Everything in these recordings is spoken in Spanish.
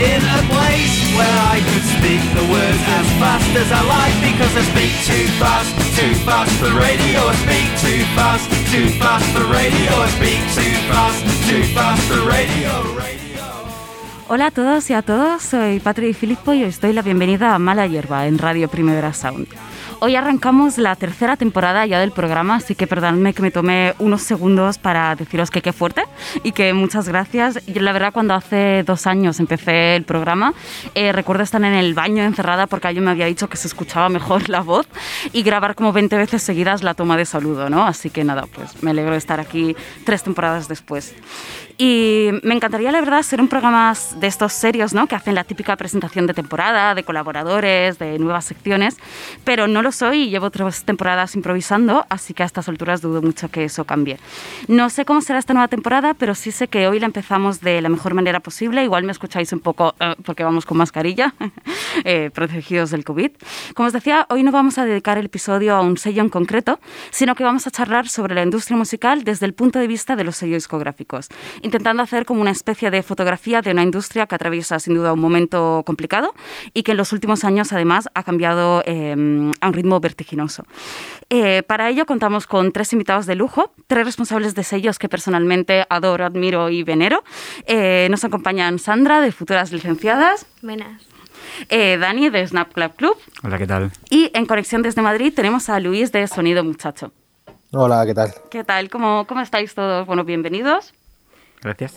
in a place where I could speak the words as fast as I like because I speak too fast, too fast for radio. I speak too fast, too fast for radio. I speak too fast, too fast for radio. radio. Hola a todos y a todas, soy Patri Filippo y os doy la bienvenida a Mala Hierba en Radio Primavera Sound. Hoy arrancamos la tercera temporada ya del programa, así que perdonadme que me tome unos segundos para deciros que qué fuerte y que muchas gracias. Y la verdad, cuando hace dos años empecé el programa, eh, recuerdo estar en el baño encerrada porque alguien me había dicho que se escuchaba mejor la voz y grabar como 20 veces seguidas la toma de saludo, ¿no? Así que nada, pues me alegro de estar aquí tres temporadas después. Y me encantaría, la verdad, ser un programa de estos serios, ¿no? Que hacen la típica presentación de temporada, de colaboradores, de nuevas secciones, pero no lo soy y llevo tres temporadas improvisando, así que a estas alturas dudo mucho que eso cambie. No sé cómo será esta nueva temporada, pero sí sé que hoy la empezamos de la mejor manera posible. Igual me escucháis un poco eh, porque vamos con mascarilla, eh, protegidos del COVID. Como os decía, hoy no vamos a dedicar el episodio a un sello en concreto, sino que vamos a charlar sobre la industria musical desde el punto de vista de los sellos discográficos intentando hacer como una especie de fotografía de una industria que atraviesa sin duda un momento complicado y que en los últimos años además ha cambiado eh, a un ritmo vertiginoso. Eh, para ello contamos con tres invitados de lujo, tres responsables de sellos que personalmente adoro, admiro y venero. Eh, nos acompañan Sandra de Futuras Licenciadas. Buenas. Eh, Dani de Snap Club Club. Hola, ¿qué tal? Y en conexión desde Madrid tenemos a Luis de Sonido Muchacho. Hola, ¿qué tal? ¿Qué tal? ¿Cómo, cómo estáis todos? Bueno, bienvenidos. Gracias.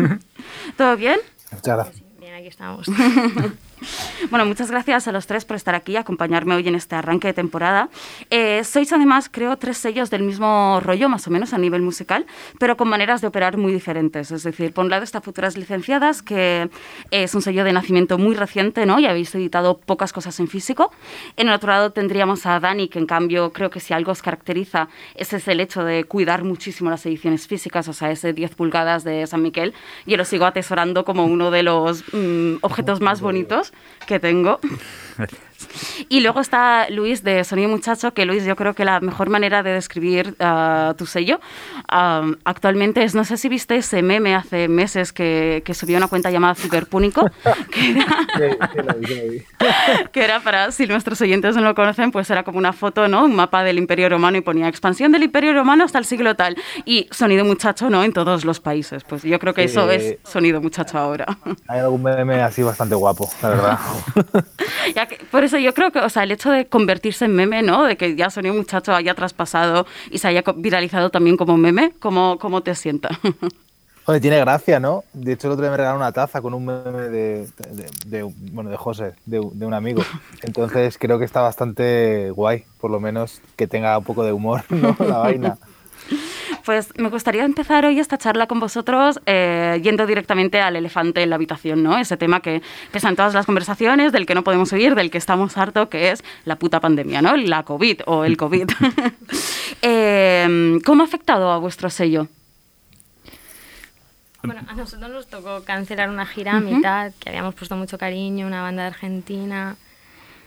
¿Todo bien? Muchas gracias. Bien, aquí estamos. Bueno, muchas gracias a los tres por estar aquí y acompañarme hoy en este arranque de temporada. Eh, sois además, creo, tres sellos del mismo rollo, más o menos a nivel musical, pero con maneras de operar muy diferentes. Es decir, por un lado está Futuras Licenciadas, que es un sello de nacimiento muy reciente, ¿no? Y habéis editado pocas cosas en físico. En el otro lado tendríamos a Dani, que en cambio creo que si algo os caracteriza, ese es el hecho de cuidar muchísimo las ediciones físicas, o sea, ese 10 pulgadas de San Miquel. Yo lo sigo atesorando como uno de los mm, objetos más bonitos que tengo. Y luego está Luis de Sonido Muchacho, que Luis, yo creo que la mejor manera de describir uh, tu sello uh, actualmente es, no sé si viste ese meme hace meses que, que subió una cuenta llamada Ciberpúnico, que era, que era para, si nuestros oyentes no lo conocen, pues era como una foto, ¿no? Un mapa del Imperio Romano y ponía expansión del Imperio Romano hasta el siglo tal. Y Sonido Muchacho, ¿no? En todos los países. Pues yo creo que Sí. eso es Sonido Muchacho ahora. Hay algún meme así bastante guapo, la verdad. Ya por eso yo creo que, o sea, el hecho de convertirse en meme, ¿no? De que ya Sonido Muchacho haya traspasado y se haya viralizado también como meme, ¿cómo, cómo te sienta? Oye, tiene gracia, ¿no? De hecho, el otro día me regalaron una taza con un meme de, de- de- bueno, de José, de, de un amigo. Entonces creo que está bastante guay, por lo menos que tenga un poco de humor, ¿no? La vaina. Pues me gustaría empezar hoy esta charla con vosotros eh, yendo directamente al elefante en la habitación, ¿no? Ese tema que pesa en todas las conversaciones, del que no podemos huir, del que estamos harto, que es la puta pandemia, ¿no? La COVID o el COVID. Eh, ¿Cómo ha afectado a vuestro sello? Bueno, a nosotros nos tocó cancelar una gira a mitad, que habíamos puesto mucho cariño, una banda de Argentina.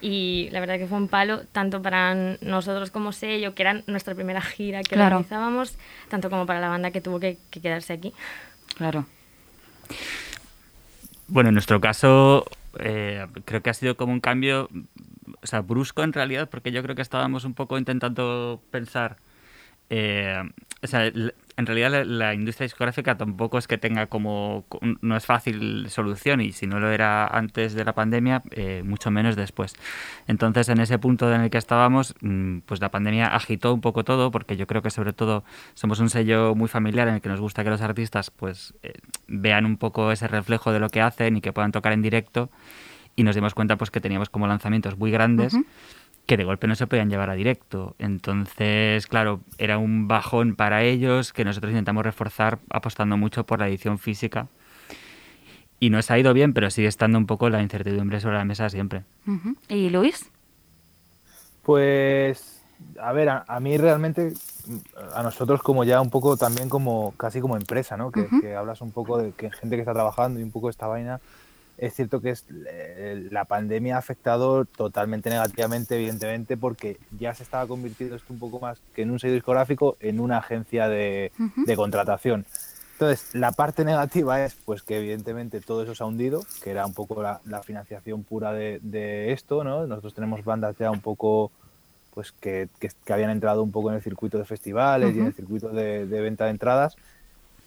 Y la verdad que fue un palo, tanto para nosotros como sello, que era nuestra primera gira que Claro. organizábamos, tanto como para la banda que tuvo que, que quedarse aquí. Claro. Bueno, en nuestro caso eh, creo que ha sido como un cambio, o sea, brusco en realidad, porque yo creo que estábamos un poco intentando pensar, eh, o sea, en realidad la, la industria discográfica tampoco es que tenga como, no es fácil solución y si no lo era antes de la pandemia, eh, mucho menos después. Entonces, en ese punto en el que estábamos, mm, pues la pandemia agitó un poco todo, porque yo creo que sobre todo somos un sello muy familiar en el que nos gusta que los artistas pues eh, vean un poco ese reflejo de lo que hacen y que puedan tocar en directo. Y nos dimos cuenta pues que teníamos como lanzamientos muy grandes Ujú. Que de golpe no se podían llevar a directo. Entonces, claro, era un bajón para ellos que nosotros intentamos reforzar apostando mucho por la edición física. Y nos ha ido bien, pero sigue estando un poco la incertidumbre sobre la mesa siempre. ¿Y Luis? Pues, a ver, a, a mí realmente, a nosotros como ya un poco también como, casi como empresa, ¿no? Que, hablas un poco de que gente que está trabajando y un poco esta vaina, es cierto que es, eh, la pandemia ha afectado totalmente negativamente, evidentemente, porque ya se estaba convirtiendo esto un poco más que en un sello discográfico, en una agencia de, Ujú. de contratación. Entonces, la parte negativa es pues que evidentemente todo eso se ha hundido, que era un poco la, la financiación pura de, de esto, ¿no? Nosotros tenemos bandas ya un poco pues que, que- que habían entrado un poco en el circuito de festivales y en el circuito de, de venta de entradas.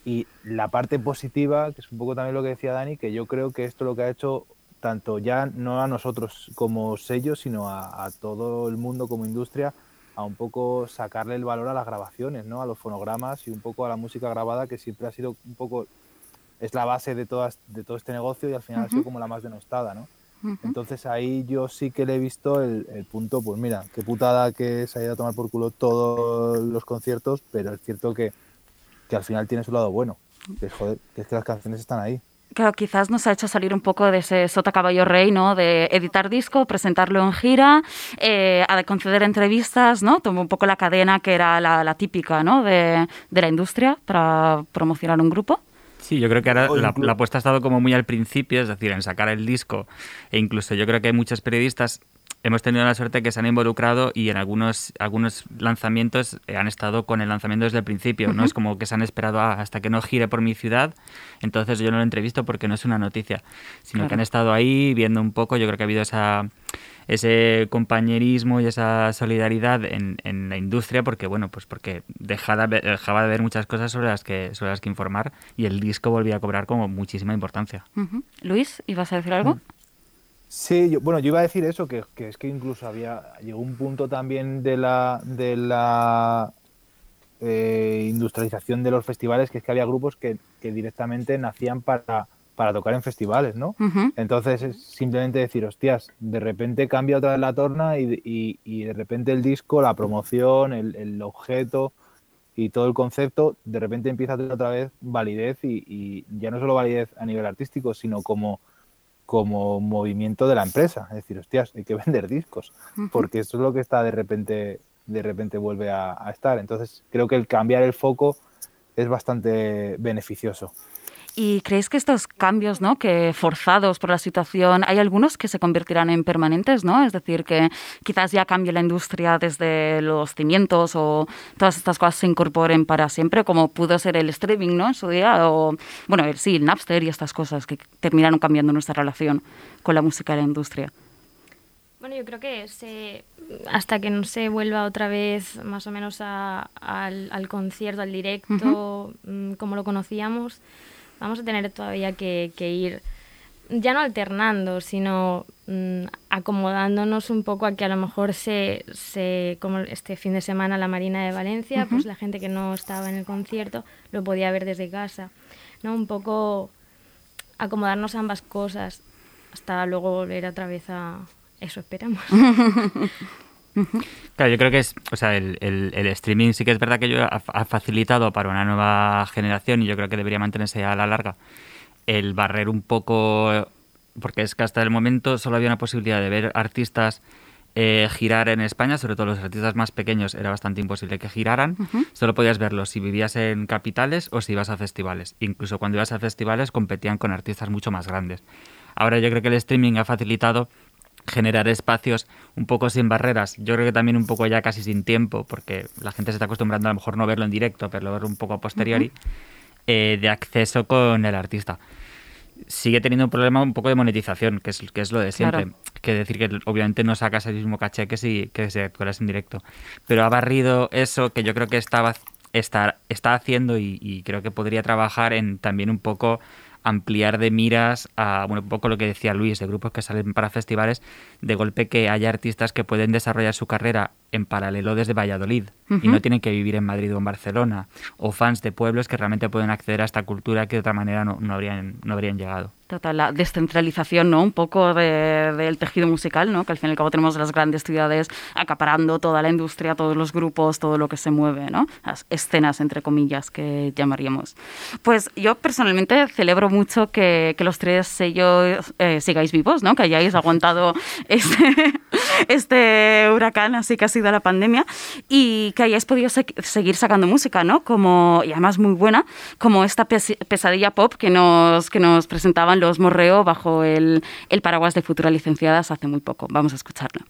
Y la parte positiva, que es un poco también lo que decía Dani, que yo creo que esto lo que ha hecho tanto ya no a nosotros como sello, sino a, a todo el mundo como industria, a un poco sacarle el valor a las grabaciones, ¿no? a los fonogramas y un poco a la música grabada, que siempre ha sido un poco, es la base de, todas, de todo este negocio y al final ha sido como la más denostada. ¿no? Ujú. Entonces ahí yo sí que le he visto el, el punto, pues mira, qué putada que se haya ido a tomar por culo todos los conciertos, pero es cierto que, que al final tiene su lado bueno, que es, joder, que es que las canciones están ahí. Claro, quizás nos ha hecho salir un poco de ese sota caballo rey, ¿no? De editar disco, presentarlo en gira, eh, a de conceder entrevistas, ¿no? Tomó un poco la cadena que era la, la típica, ¿no? De, de la industria para promocionar un grupo. Sí, yo creo que ahora la, la apuesta ha estado como muy al principio, es decir, en sacar el disco. E incluso yo creo que muchos periodistas hemos tenido la suerte que se han involucrado y en algunos, algunos lanzamientos eh, han estado con el lanzamiento desde el principio. No es como que se han esperado "Ah, hasta que no gire por mi ciudad, entonces yo no lo entrevisto porque no es una noticia, sino Claro. que han estado ahí viendo un poco. Yo creo que ha habido esa ese compañerismo y esa solidaridad en, en la industria porque bueno pues porque dejaba de, dejaba de haber muchas cosas sobre las que sobre las que informar y el disco volvía a cobrar como muchísima importancia Ujú. Luis, ¿ibas a decir algo? Sí, yo, bueno, yo iba a decir eso, que, que es que incluso había, llegó un punto también de la, de la eh, industrialización de los festivales, que es que había grupos que, que directamente nacían para, para tocar en festivales, ¿no? Entonces es simplemente decir, hostias, de repente cambia otra vez la torna y, y- y de repente el disco, la promoción, el, el objeto y todo el concepto, de repente empieza a tener otra vez validez y, y ya no solo validez a nivel artístico, sino como, como movimiento de la empresa. Es decir, hostias, hay que vender discos, porque eso es lo que está de repente, de repente vuelve a, a estar. Entonces creo que el cambiar el foco es bastante beneficioso. ¿Y creéis que estos cambios, ¿no? que forzados por la situación, hay algunos que se convertirán en permanentes, ¿no? Es decir, que quizás ya cambie la industria desde los cimientos o todas estas cosas se incorporen para siempre, como pudo ser el streaming, ¿no? En su día, o, bueno, el, sí, el Napster y estas cosas que terminaron cambiando nuestra relación con la música y la industria. Bueno, yo creo que se, hasta que no se vuelva otra vez más o menos a- al, al concierto, al directo, mm, como lo conocíamos, vamos a tener todavía que, que ir, ya no alternando, sino mm, acomodándonos un poco a que a lo mejor se, se, como este fin de semana la Marina de Valencia, pues la gente que no estaba en el concierto lo podía ver desde casa, ¿no? Un poco acomodarnos a ambas cosas hasta luego volver otra vez a eso esperamos. Claro, yo creo que es, o sea, el, el- el streaming sí que es verdad que yo ha, ha facilitado para una nueva generación y yo creo que debería mantenerse a la larga el barrer un poco, porque es que hasta el momento solo había una posibilidad de ver artistas eh, girar en España, sobre todo los artistas más pequeños era bastante imposible que giraran, solo podías verlos si vivías en capitales o si ibas a festivales. Incluso cuando ibas a festivales competían con artistas mucho más grandes. Ahora yo creo que el streaming ha facilitado generar espacios un poco sin barreras. Yo creo que también un poco ya casi sin tiempo, porque la gente se está acostumbrando a lo mejor no verlo en directo, pero verlo un poco a posteriori, eh, de acceso con el artista. Sigue teniendo un problema un poco de monetización, que es, que es lo de siempre. Claro. Que decir que obviamente no sacas el mismo caché que si, que si actuaras en directo. Pero ha barrido eso que yo creo que estaba está, está haciendo y, y creo que podría trabajar en también un poco ampliar de miras a, bueno, un poco lo que decía Luis, de grupos que salen para festivales, de golpe que haya artistas que pueden desarrollar su carrera en paralelo desde Valladolid. y no tienen que vivir en Madrid o en Barcelona, o fans de pueblos que realmente pueden acceder a esta cultura que de otra manera no, no habrían, no habrían llegado. Total, la descentralización, ¿no? Un poco de- del tejido musical, ¿no? Que al fin y al cabo tenemos las grandes ciudades acaparando toda la industria, todos los grupos, todo lo que se mueve, ¿no? Las escenas, entre comillas, que llamaríamos. Pues yo personalmente celebro mucho que, que los tres sellos eh, sigáis vivos, ¿no? Que hayáis aguantado este, este huracán, así que ha sido la pandemia, y que hayáis podido se- seguir sacando música, ¿no? Como, y además muy buena, como esta pes- pesadilla pop que nos, que nos presentaban los Morreo bajo el, el paraguas de Futuras Licenciadas hace muy poco. Vamos a escucharla.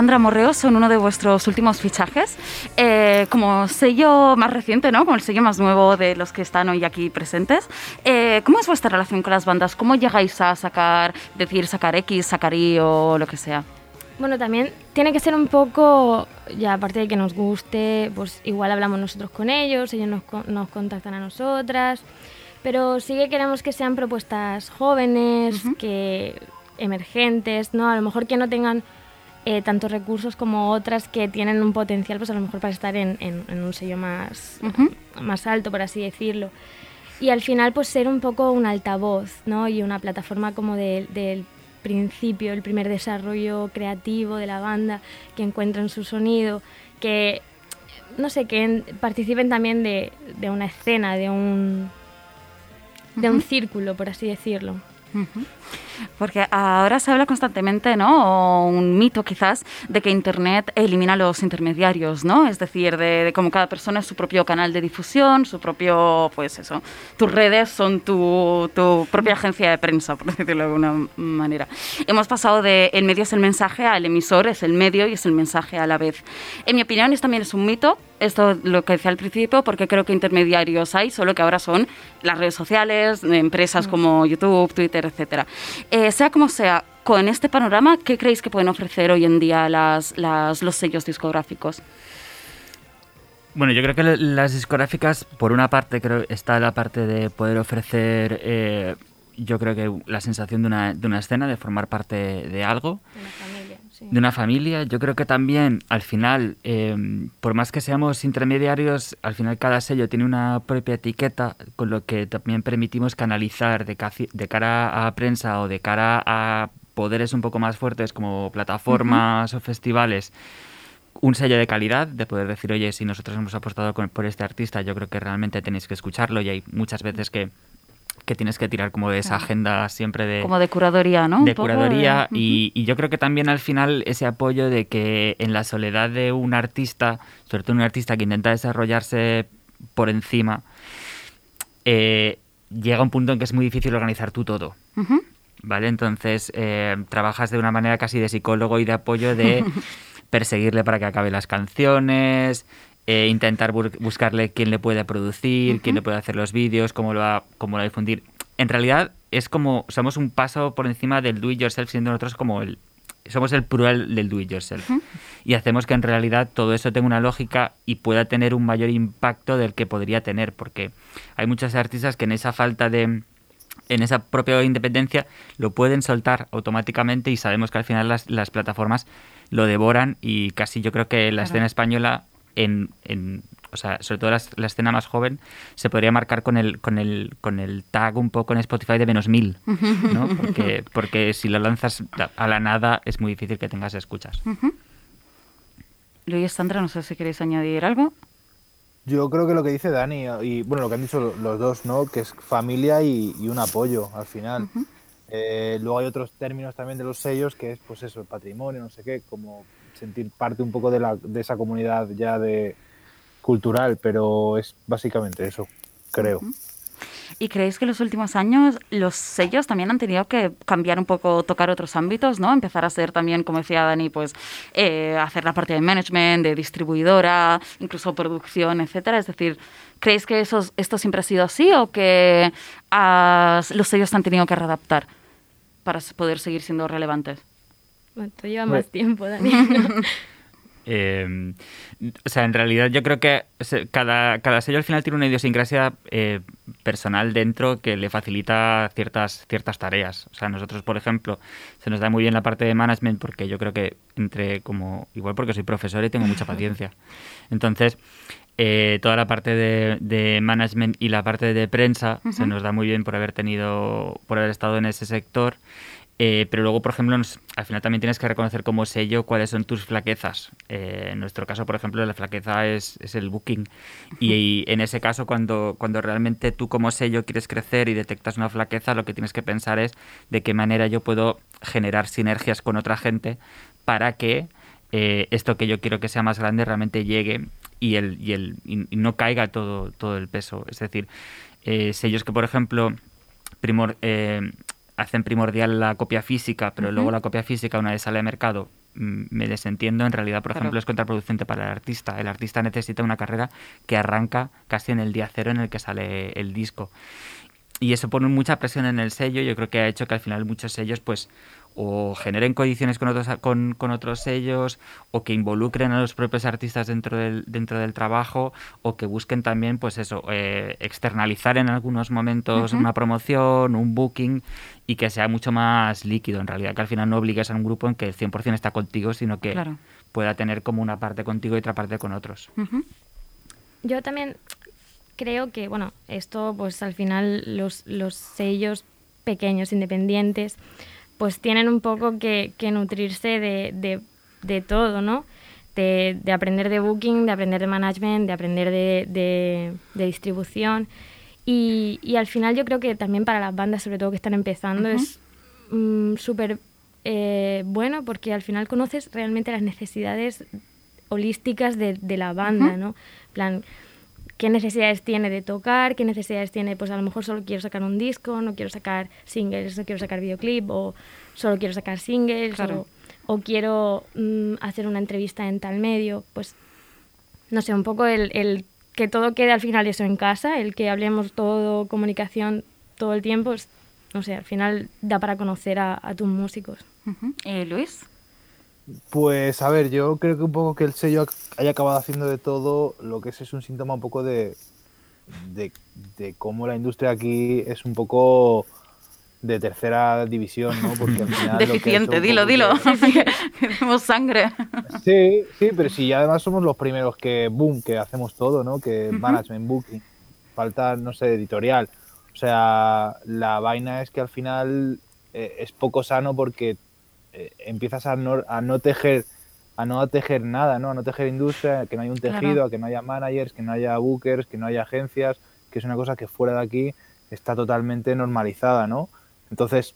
Sandra Morreo son uno de vuestros últimos fichajes. Eh, como sello más reciente, ¿no? Como el sello más nuevo de los que están hoy aquí presentes. Eh, ¿Cómo es vuestra relación con las bandas? ¿Cómo llegáis a sacar, decir, sacar X, sacar Y o lo que sea? Bueno, también tiene que ser un poco, ya aparte de que nos guste, pues igual hablamos nosotros con ellos, ellos nos, nos contactan a nosotras, pero sí que queremos que sean propuestas jóvenes, que emergentes, ¿no? A lo mejor que no tengan eh, tantos recursos como otras que tienen un potencial, pues a lo mejor para estar en, en- en un sello más, más alto, por así decirlo. Y al final, pues ser un poco un altavoz, ¿no? Y una plataforma como de- del principio, el primer desarrollo creativo de la banda, que encuentren su sonido, que, no sé, que en- participen también de, de una escena, de un, de un círculo, por así decirlo. Porque ahora se habla constantemente, ¿no? O un mito quizás, de que Internet elimina los intermediarios, ¿no? Es decir, de, de cómo cada persona es su propio canal de difusión, su propio, pues eso, tus redes son tu, tu propia agencia de prensa, por decirlo de alguna manera. Hemos pasado de el medio es el mensaje al emisor, es el medio y es el mensaje a la vez. En mi opinión, esto también es un mito, esto lo que decía al principio, porque creo que intermediarios hay, solo que ahora son las redes sociales, empresas como YouTube, Twitter, etcétera. Eh, sea como sea, con este panorama, ¿qué creéis que pueden ofrecer hoy en día las, las- los sellos discográficos? Bueno, yo creo que la- las discográficas, por una parte, creo está la parte de poder ofrecer, eh, yo creo que la sensación de una, de una escena, de formar parte de algo, familia, sí. de una familia. Yo creo que también, al final, eh, por más que seamos intermediarios, al final cada sello tiene una propia etiqueta, con lo que también permitimos canalizar de, cara a prensa o de cara a poderes un poco más fuertes como plataformas o festivales un sello de calidad, de poder decir, oye, si nosotros hemos apostado con- por este artista, yo creo que realmente tenéis que escucharlo y hay muchas veces que que tienes que tirar como de esa agenda siempre de Como de curaduría, ¿no? De curaduría de- y, y yo creo que también al final ese apoyo de que en la soledad de un artista, sobre todo un artista que intenta desarrollarse por encima, eh, llega un punto en que es muy difícil organizar tú todo. ¿Vale? Entonces eh, trabajas de una manera casi de psicólogo y de apoyo de perseguirle para que acabe las canciones, eh, intentar buscarle quién le puede producir, quién le puede hacer los vídeos, cómo lo va, cómo lo va a difundir. En realidad es como, somos un paso por encima del do it yourself, siendo nosotros como el, somos el plural del do it yourself. Y hacemos que en realidad todo eso tenga una lógica y pueda tener un mayor impacto del que podría tener, porque hay muchos artistas que en esa falta de en esa propia independencia lo pueden soltar automáticamente y sabemos que al final las, las plataformas lo devoran y casi yo creo que la Claro. escena española en, en- o sea, sobre todo las- la, escena más joven se podría marcar con el con el con el tag un poco en Spotify de menos mil, ¿no? Porque porque si lo lanzas a la nada es muy difícil que tengas escuchas. Luis, Sandra, no sé si queréis añadir algo. Yo creo que lo que dice Dani, y bueno, lo que han dicho los dos, ¿no? Que es familia y, y un apoyo al final. Eh, luego hay otros términos también de los sellos, que es pues eso, el patrimonio, no sé qué, como sentir parte un poco de, la, de esa comunidad ya de cultural, pero es básicamente eso, creo. ¿Y creéis que en los últimos años los sellos también han tenido que cambiar un poco, tocar otros ámbitos, ¿no? Empezar a ser también, como decía Dani, pues eh, hacer la parte de management, de distribuidora, incluso producción, etcétera. Es decir, ¿creéis que eso, esto siempre ha sido así o que los sellos se han tenido que readaptar para poder seguir siendo relevantes? Bueno, llevas Hombre. más tiempo, Dani. Eh, o sea, en realidad yo creo que cada, cada sello al final tiene una idiosincrasia eh, personal dentro que le facilita ciertas, ciertas tareas. O sea, nosotros, por ejemplo, se nos da muy bien la parte de management porque yo creo que entre como, igual porque soy profesor y tengo mucha paciencia. Entonces, eh, toda la parte de, de management y la parte de prensa se nos da muy bien por haber tenido, por haber estado en ese sector. Eh, pero luego, por ejemplo, al final también tienes que reconocer como sello cuáles son tus flaquezas. Eh, en nuestro caso, por ejemplo, la flaqueza es, es el booking. Y, en ese caso, cuando, cuando realmente tú como sello quieres crecer y detectas una flaqueza, lo que tienes que pensar es de qué manera yo puedo generar sinergias con otra gente para que eh, esto que yo quiero que sea más grande realmente llegue y, el, y, el, no caiga todo, todo el peso. Es decir, sellos que, por ejemplo, primor, hacen primordial la copia física, pero luego la copia física, una vez sale al mercado, mm, me desentiendo, en realidad, por Claro. ejemplo, es contraproducente para el artista. El artista necesita una carrera que arranca casi en el día cero en el que sale el disco. Y eso pone mucha presión en el sello. Yo creo que ha hecho que al final muchos sellos, pues, o generen coediciones con otros, con, con otros sellos, o que involucren a los propios artistas dentro del, dentro del trabajo, o que busquen también, pues eso, eh, externalizar en algunos momentos una promoción, un booking, y que sea mucho más líquido, en realidad, que al final no obligues a un grupo en que el 100% está contigo, sino que Claro. pueda tener como una parte contigo y otra parte con otros. Yo también creo que, bueno, esto pues al final los, los sellos pequeños, independientes, pues tienen un poco que, que nutrirse de, de, de todo, ¿no? De, de aprender de booking, de aprender de management, de aprender de, distribución. Y, y al final yo creo que también para las bandas, sobre todo que están empezando, es mm, súper eh, bueno porque al final conoces realmente las necesidades holísticas de, la banda, ¿no? Plan, qué necesidades tiene de tocar, qué necesidades tiene, pues a lo mejor solo quiero sacar un disco, no quiero sacar singles, no quiero sacar videoclip, o solo quiero sacar singles, Claro. o, o quiero mm, hacer una entrevista en tal medio, pues no sé, un poco el, el que todo quede al final eso en casa, el que hablemos todo, comunicación todo el tiempo, es- no sé, al final da para conocer a, a tus músicos. Eh, Luis. Pues a ver, yo creo que un poco que el sello haya acabado haciendo de todo lo que es es un síntoma un poco de, de, de cómo la industria aquí es un poco de tercera división, ¿no? Porque al final lo que Deficiente, un dilo, dilo. que- demos sangre. Sí, sí, pero si además somos los primeros que, boom, que hacemos todo, ¿no? Que management, booking, falta, no sé, editorial. O sea, la vaina es que al final eh, es poco sano porque eh, empiezas a no, a no tejer a no tejer nada, ¿no? A no tejer industria, que no haya un Claro. tejido, a que no haya managers, que no haya bookers, que no haya agencias, que es una cosa que fuera de aquí está totalmente normalizada, ¿no? Entonces,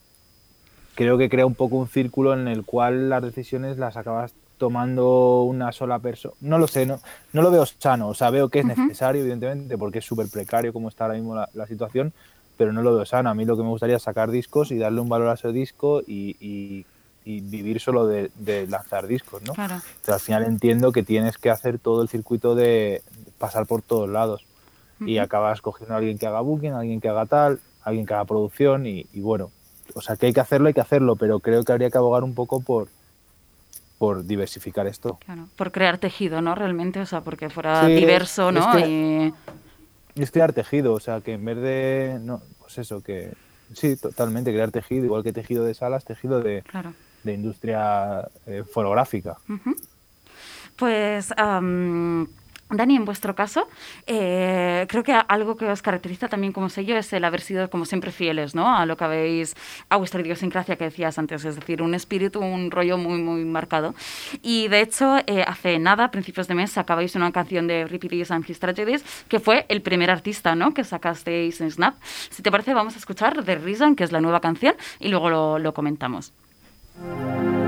creo que crea un poco un círculo en el cual las decisiones las acabas tomando una sola persona. No lo sé, no, no lo veo sano. O sea, veo que es necesario, evidentemente, porque es súper precario como está ahora mismo la, situación, pero no lo veo sano. A mí lo que me gustaría es sacar discos y darle un valor a ese disco y, vivir solo de, lanzar discos, ¿no? Pero al final entiendo que tienes que hacer todo el circuito de, pasar por todos lados. Y acabas cogiendo a alguien que haga booking, a alguien que haga tal, a alguien que haga producción y, y bueno, o sea, que hay que hacerlo, hay que hacerlo, pero creo que habría que abogar un poco por, por diversificar esto. Claro, por crear tejido, ¿no? Realmente, o sea, porque fuera diverso, ¿no? y... es crear tejido, o sea, que en vez de, no, pues eso, que sí, totalmente, crear tejido, igual que tejido de salas, tejido de, de industria eh, fotográfica. Pues... Dani, en vuestro caso, eh, creo que algo que os caracteriza también como sello es el haber sido, como siempre, fieles ¿no? a lo que habéis, a vuestra idiosincrasia que decías antes, es decir, un espíritu, un rollo muy, muy marcado. Y de hecho, eh, hace nada, a principios de mes, sacabais una canción de Ripities and His Tragedies, que fue el primer artista ¿no? que sacasteis en Snap. Si te parece, vamos a escuchar The Reason, que es la nueva canción, y luego lo comentamos. Música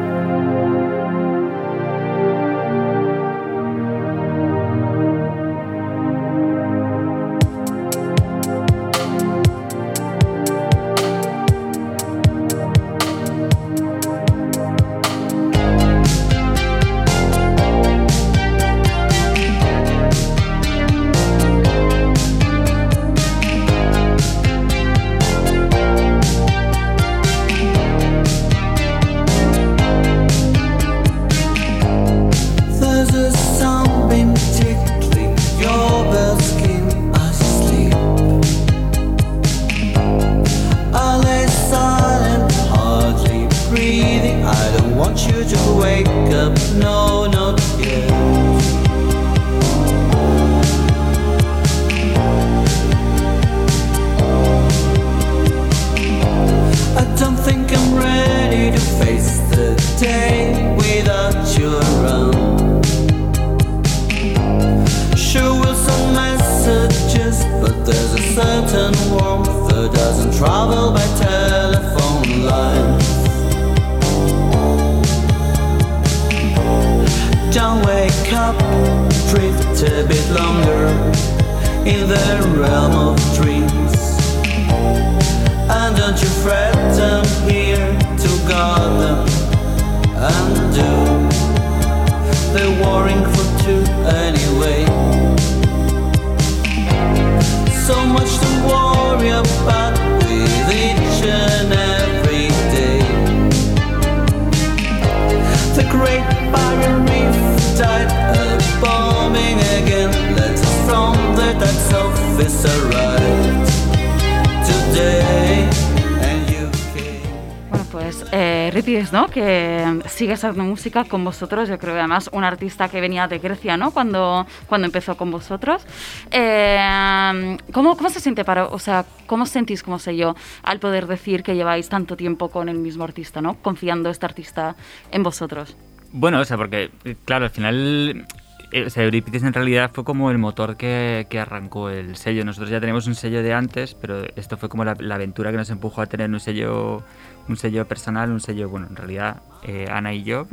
¿no? Que sigue haciendo música con vosotros. Yo creo que además un artista que venía de Grecia, ¿no? Cuando, cuando empezó con vosotros. Eh, ¿cómo, ¿Cómo se siente para, o sea, cómo sentís, como sé yo, al poder decir que lleváis tanto tiempo con el mismo artista, ¿no? Confiando este artista en vosotros. Bueno, o sea, porque, claro, al final o Euripides en realidad fue como el motor que, que, arrancó el sello. Nosotros ya tenemos un sello de antes, pero esto fue como la, la, aventura que nos empujó a tener un sello un sello personal, un sello, bueno, en realidad eh, Ana y yo.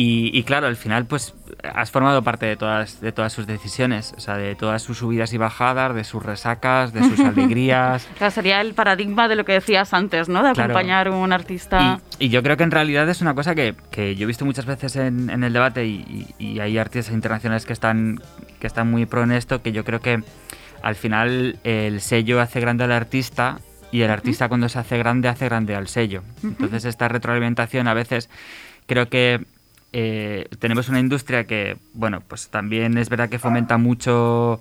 Y, claro, al final pues has formado parte de todas, de todas sus decisiones, o sea, de todas sus subidas y bajadas, de sus resacas, de sus alegrías. Claro, sería el paradigma de lo que decías antes, ¿no? De acompañar a un artista. Y, yo creo que en realidad es una cosa que, que yo he visto muchas veces en, en el debate y, y, hay artistas internacionales que están, que están muy pro en esto, que yo creo que al final el sello hace grande al artista y el artista cuando se hace grande hace grande al sello. Entonces esta retroalimentación a veces creo que eh, tenemos una industria que, bueno, pues también es verdad que fomenta mucho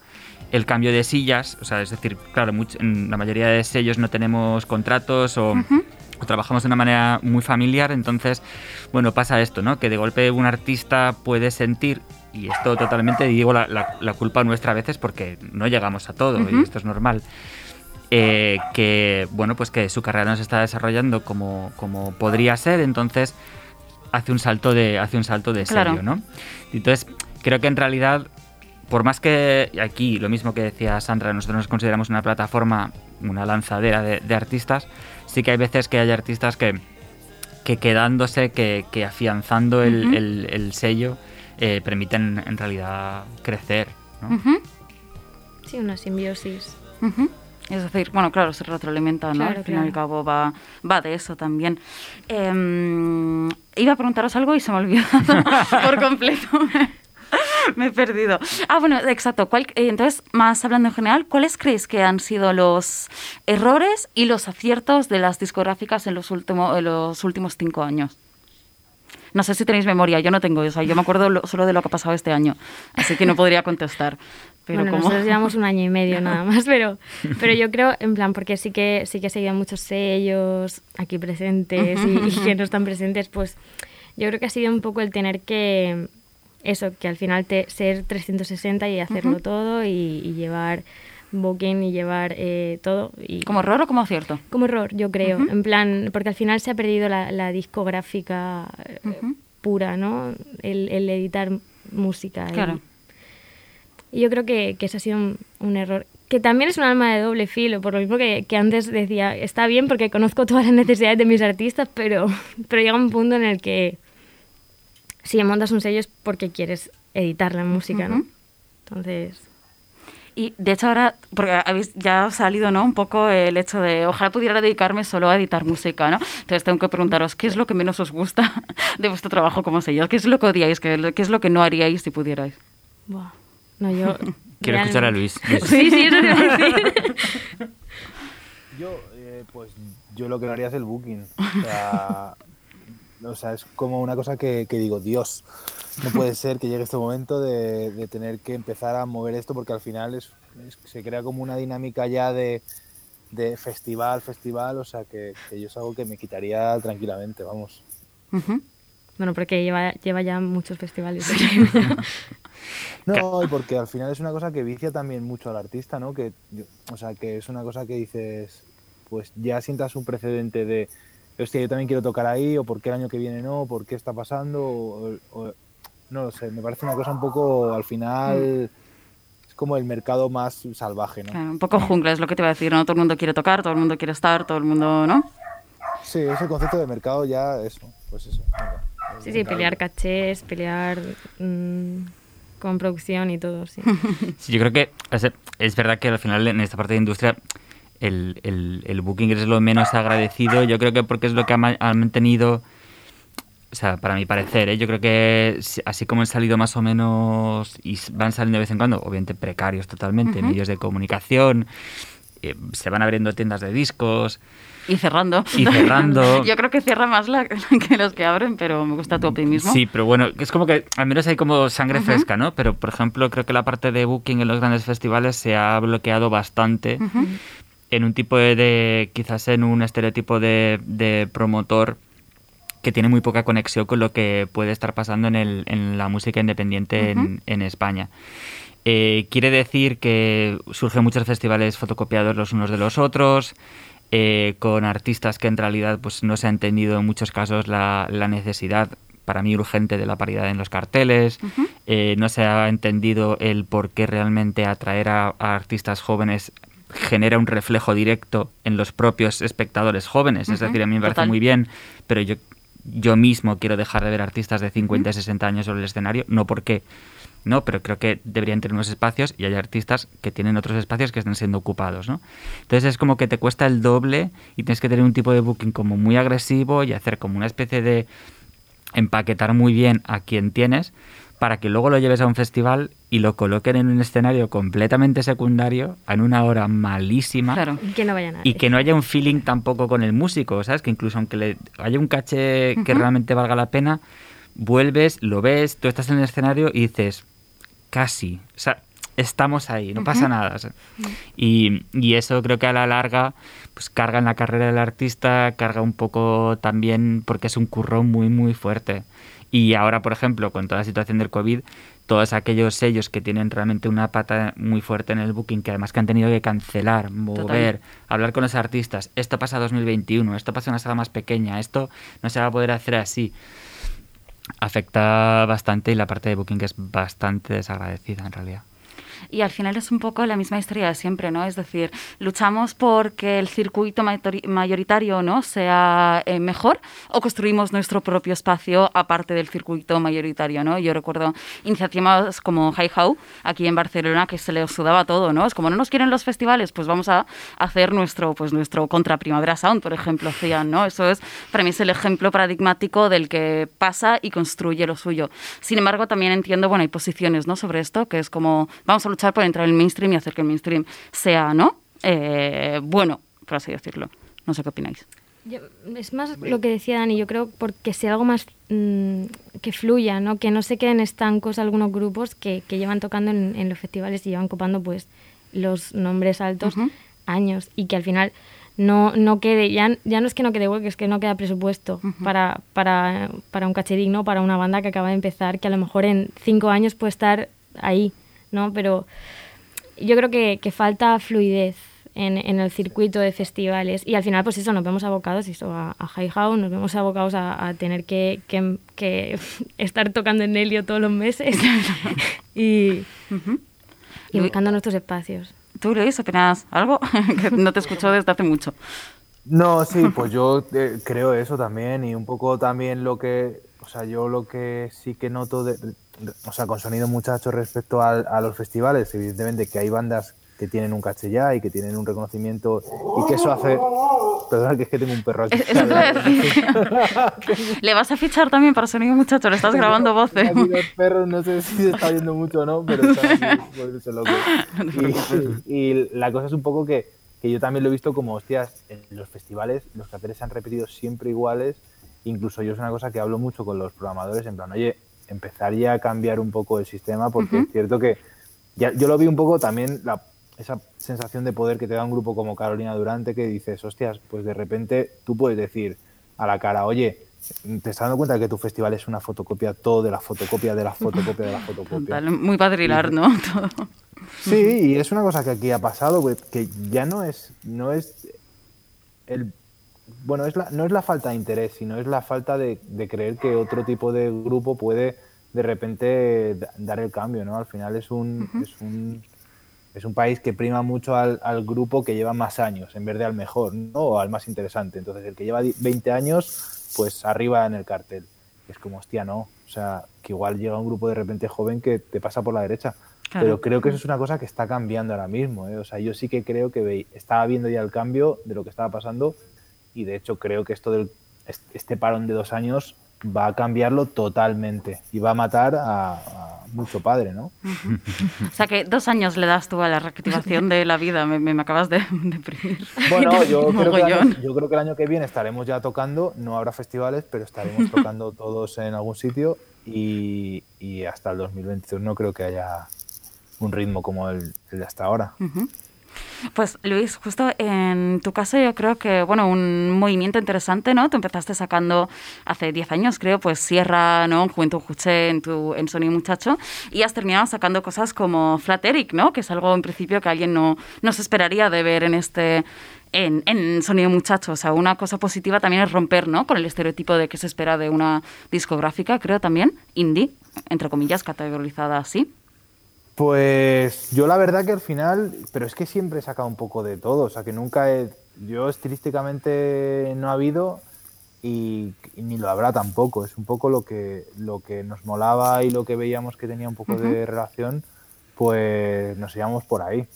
el cambio de sillas, o sea, es decir, claro, en la mayoría de sellos no tenemos contratos o, trabajamos de una manera muy familiar, entonces, bueno, pasa esto, ¿no? Que de golpe un artista puede sentir, y esto totalmente digo la, la, culpa nuestra a veces porque no llegamos a todo, y esto es normal, eh, que bueno pues que su carrera no se está desarrollando como, como podría ser entonces hace un salto de hace un salto de serio no entonces creo que en realidad por más que aquí lo mismo que decía Sandra nosotros nos consideramos una plataforma una lanzadera de, de artistas, sí que hay veces que hay artistas que, que quedándose, que, que afianzando el, el- el sello, eh, permiten en realidad crecer. ¿no? Sí, una simbiosis. ujú. Es decir, bueno, claro, se retroalimenta, ¿no? Claro, al fin y al claro. cabo va, va de eso también. Em, iba a preguntaros algo y se me ha olvidado por completo. me he perdido. Ah, bueno, exacto. ¿Cuál- eh, entonces, más hablando en general, ¿cuáles creéis que han sido los errores y los aciertos de las discográficas en los, último- en los últimos cinco años? No sé si tenéis memoria, yo no tengo eso. Yo me acuerdo lo- solo de lo que ha pasado este año, así que no podría contestar. Pero bueno, como... nosotros llevamos un año y medio nada más, pero, pero yo creo, en plan, porque sí que sí que he seguido muchos sellos aquí presentes y, y que no están presentes, pues yo creo que ha sido un poco el tener que, eso, que al final te, ser 360 y hacerlo todo y, y llevar booking y llevar eh, todo. Y, ¿Como error o como acierto? como error, yo creo. En plan, porque al final se ha perdido la, la discográfica eh, pura, ¿no? El, el editar música. Claro. Y, yo creo que, que ese ha sido un, un error. Que también es un alma de doble filo, por lo mismo que, que antes decía, está bien porque conozco todas las necesidades de mis artistas, pero, pero llega un punto en el que si montas un sello es porque quieres editar la música, ¿no? Ujú. Entonces, Y de hecho ahora, porque habéis, ya ha salido ¿no? un poco el hecho de ojalá pudiera dedicarme solo a editar música, ¿no? Entonces tengo que preguntaros, ¿qué es lo que menos os gusta de vuestro trabajo como sello? ¿Qué es lo que odiáis? ¿Qué, qué es lo que no haríais si pudierais? buah, no, yo... Quiero escuchar a Luis. Luis. Sí, sí, eso te iba a decir. Yo, eh, pues, yo lo que no haría es el booking. O sea, o sea, es como una cosa que, que digo, Dios, no puede ser que llegue este momento de, de tener que empezar a mover esto porque al final es, es- se crea como una dinámica ya de, de festival, festival, o sea, que, que yo es algo que me quitaría tranquilamente, vamos. Bueno, porque lleva, lleva ya muchos festivales. No, y porque al final es una cosa que vicia también mucho al artista, ¿no? Que, o sea, que es una cosa que dices, pues ya sientas un precedente de, hostia, yo también quiero tocar ahí, o por qué el año que viene no, por qué está pasando, o, o- no lo sé, me parece una cosa un poco, al final, es como el mercado más salvaje, ¿no? Claro, un poco jungla es lo que te iba a decir, ¿no? Todo el mundo quiere tocar, todo el mundo quiere estar, todo el mundo, ¿no? Sí, ese concepto de mercado ya, eso, pues eso. venga, Sí, sí, pelear cachés, pelear mm, con producción y todo, sí. Sí, yo creo que es, es verdad que al final en esta parte de industria el, el, el booking es lo menos agradecido. Yo creo que porque es lo que ha, ha mantenido, o sea, para mi parecer, ¿eh? yo creo que así como han salido más o menos y van saliendo de vez en cuando, obviamente precarios totalmente, medios de comunicación, eh, se van abriendo tiendas de discos. Y cerrando. Y cerrando. Yo creo que cierra más la, que los que abren, pero me gusta tu optimismo. Sí, pero bueno, es como que al menos hay como sangre fresca, ¿no? Pero, por ejemplo, creo que la parte de booking en los grandes festivales se ha bloqueado bastante en un tipo de, de- quizás en un estereotipo de, de promotor que tiene muy poca conexión con lo que puede estar pasando en, el, en la música independiente en, en España. Eh, quiere decir que surgen muchos festivales fotocopiados los unos de los otros, eh, con artistas que en realidad pues, no se ha entendido en muchos casos la, la necesidad, para mí urgente, de la paridad en los carteles, eh, no se ha entendido el por qué realmente atraer a, a artistas jóvenes genera un reflejo directo en los propios espectadores jóvenes. Es decir, a mí me parece total. muy bien, pero yo, yo mismo quiero dejar de ver artistas de 50 y 60 años sobre el escenario, no porque no, pero creo que deberían tener unos espacios y hay artistas que tienen otros espacios que están siendo ocupados, ¿no? Entonces es como que te cuesta el doble y tienes que tener un tipo de booking como muy agresivo y hacer como una especie de empaquetar muy bien a quien tienes para que luego lo lleves a un festival y lo coloquen en un escenario completamente secundario en una hora malísima Claro. Y que no vaya nadie. y que no haya un feeling tampoco con el músico, ¿sabes? Que incluso aunque le haya un caché que realmente valga la pena, vuelves, lo ves, tú estás en el escenario y dices, casi, o sea, estamos ahí, no pasa nada. o sea. y, y eso creo que a la larga pues carga en la carrera del artista, carga un poco también porque es un currón muy, muy fuerte. Y ahora, por ejemplo, con toda la situación del COVID, todos aquellos sellos que tienen realmente una pata muy fuerte en el booking, que además que han tenido que cancelar, mover, hablar con los artistas, esto pasa 2021, esto pasa en una sala más pequeña, esto no se va a poder hacer así. Afecta bastante y la parte de booking es bastante desagradecida en realidad. Y al final es un poco la misma historia de siempre, ¿no? Es decir, luchamos porque el circuito mayoritario ¿no? sea eh, mejor o construimos nuestro propio espacio aparte del circuito mayoritario, ¿no? Yo recuerdo iniciativas como Hi How aquí en Barcelona que se les sudaba todo, ¿no? Es como no nos quieren los festivales, pues vamos a hacer nuestro pues nuestro contra Primavera Sound, por ejemplo, hacían, ¿no? Eso es para mí es el ejemplo paradigmático del que pasa y construye lo suyo. Sin embargo, también entiendo, bueno, hay posiciones, ¿no? sobre esto, que es como vamos a luchar por entrar en el mainstream y hacer que el mainstream sea, ¿no? Eh, bueno, por así decirlo. No sé qué opináis. es más lo que decía Dani, yo creo porque sea algo más mm, que fluya, ¿no? que no se queden estancos algunos grupos que, que llevan tocando en, los festivales y llevan copando pues los nombres altos años y que al final no, no quede, ya, ya no es que no quede hueco, es que no queda presupuesto para, para, para un caché para una banda que acaba de empezar, que a lo mejor en cinco años puede estar ahí, ¿no? Pero yo creo que, que falta fluidez en, en, el circuito de festivales y al final pues eso, nos vemos abocados eso, a, a High House, nos vemos abocados a, a tener que, que, que, estar tocando en Helio todos los meses y, y buscando nuestros espacios. ¿Tú, Luis, opinas algo? que no te escucho desde hace mucho. No, sí, pues yo eh, creo eso también y un poco también lo que, o sea, yo lo que sí que noto, de, o sea, con Sonido Muchacho respecto a, a los festivales, evidentemente que hay bandas que tienen un caché ya y que tienen un reconocimiento y que eso hace... Perdona, que es que tengo un perro aquí. ¿Le vas a fichar también para Sonido Muchacho? Le estás grabando voces. los perros no sé si se está viendo mucho o no, pero está loco. Y, y, la cosa es un poco que, que yo también lo he visto como, hostias, en los festivales los carteles se han repetido siempre iguales. Incluso yo es una cosa que hablo mucho con los programadores, en plan, oye, empezaría a cambiar un poco el sistema porque uh -huh. es cierto que ya, yo lo vi un poco también la esa sensación de poder que te da un grupo como Carolina Durante que dices, hostias, pues de repente tú puedes decir a la cara, oye, ¿te estás dando cuenta de que tu festival es una fotocopia, todo de la fotocopia, de la fotocopia, de la fotocopia? Muy padrilar, ¿no? Todo. Sí, y es una cosa que aquí ha pasado, que ya no es, no es el bueno, es la, no es la falta de interés, sino es la falta de, de, creer que otro tipo de grupo puede de repente dar el cambio, ¿no? Al final es un, uh -huh. es un es un país que prima mucho al, al, grupo que lleva más años en vez de al mejor ¿no? o al más interesante. Entonces, el que lleva 20 años, pues arriba en el cartel. Es como, hostia, no. O sea, que igual llega un grupo de repente joven que te pasa por la derecha. Claro. Pero creo que eso es una cosa que está cambiando ahora mismo. ¿eh? O sea, yo sí que creo que estaba viendo ya el cambio de lo que estaba pasando y de hecho creo que esto del este parón de dos años va a cambiarlo totalmente y va a matar a, a mucho padre, ¿no? O sea que dos años le das tú a la reactivación de la vida, me, me acabas de deprimir. Bueno, yo creo, que año, yo creo que el año que viene estaremos ya tocando, no habrá festivales, pero estaremos tocando todos en algún sitio y, y, hasta el 2022 no creo que haya un ritmo como el, el de hasta ahora. Uh -huh. Pues Luis, justo en tu caso yo creo que, bueno, un movimiento interesante, ¿no? Tú empezaste sacando hace 10 años, creo, pues Sierra, ¿no? Juventud Juché en, tu, en Sony Muchacho y has terminado sacando cosas como Flat Eric, ¿no? Que es algo en principio que alguien no, no se esperaría de ver en este... En, en Sonido Muchacho, o sea, una cosa positiva también es romper, ¿no? Con el estereotipo de que se espera de una discográfica, creo también, indie, entre comillas, categorizada así. Pues yo la verdad que al final, pero es que siempre he sacado un poco de todo, o sea que nunca he, yo estilísticamente no ha habido y, y, ni lo habrá tampoco, es un poco lo que, lo que nos molaba y lo que veíamos que tenía un poco uh -huh. de relación, pues nos íbamos por ahí,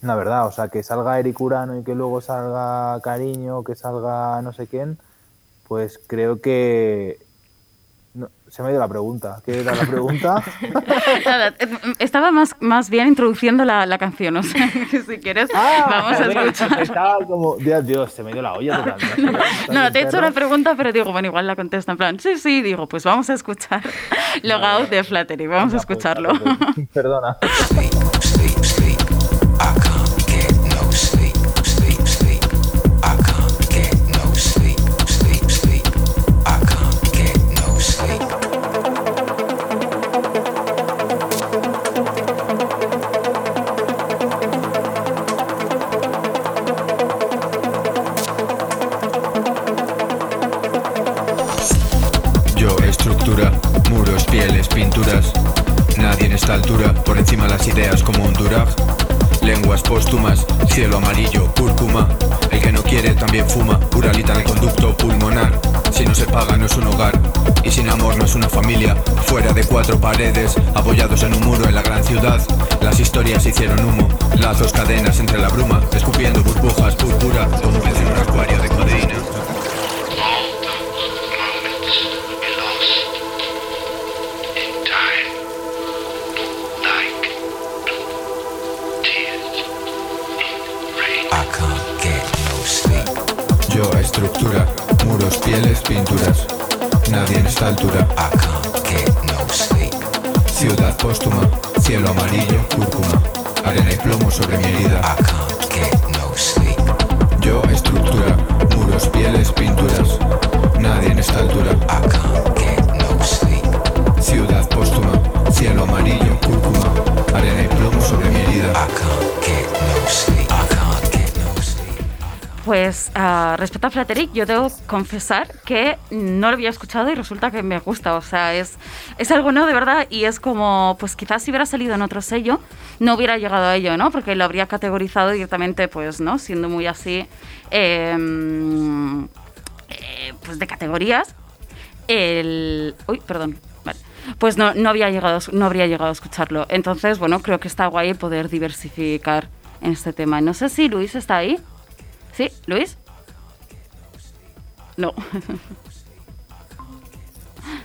la verdad, o sea que salga Eric Urano y que luego salga Cariño, que salga no sé quién, pues creo que se me ha ido la pregunta. ¿Qué era la pregunta? Nada, estaba más, más bien introduciendo la, la canción, o sea, que si quieres, ah, vamos a escuchar. Estaba como, Dios, Dios, se me ha ido la olla totalmente. No, no, te he hecho una pregunta, pero digo, bueno, igual la contesta en plan, sí, sí, digo, pues vamos a escuchar Logout de Flattery, vamos a escucharlo. Pues, perdona. Confesar que no lo había escuchado y resulta que me gusta. O sea, es, es algo no de verdad y es como, pues quizás si hubiera salido en otro sello, no hubiera llegado a ello, ¿no? Porque lo habría categorizado directamente, pues, ¿no? Siendo muy así, eh, eh, pues de categorías. El. Uy, perdón. Vale. Pues no, no, había llegado, no habría llegado a escucharlo. Entonces, bueno, creo que está guay poder diversificar en este tema. No sé si Luis está ahí. ¿Sí? ¿Luis? No.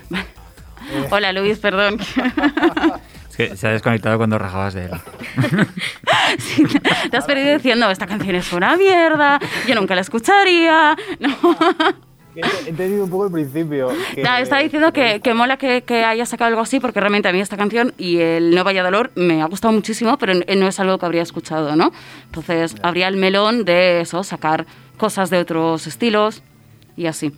Vale. Hola Luis, perdón. Es que se ha desconectado cuando rajabas de él. Sí, te has perdido diciendo, esta canción es una mierda, yo nunca la escucharía. No. He entendido un poco el principio. que- estaba diciendo que, que mola que, que haya sacado algo así, porque realmente a mí esta canción y el No Vaya Dolor me ha gustado muchísimo, pero no es algo que habría escuchado, ¿no? Entonces, habría el melón de eso, sacar cosas de otros estilos y así.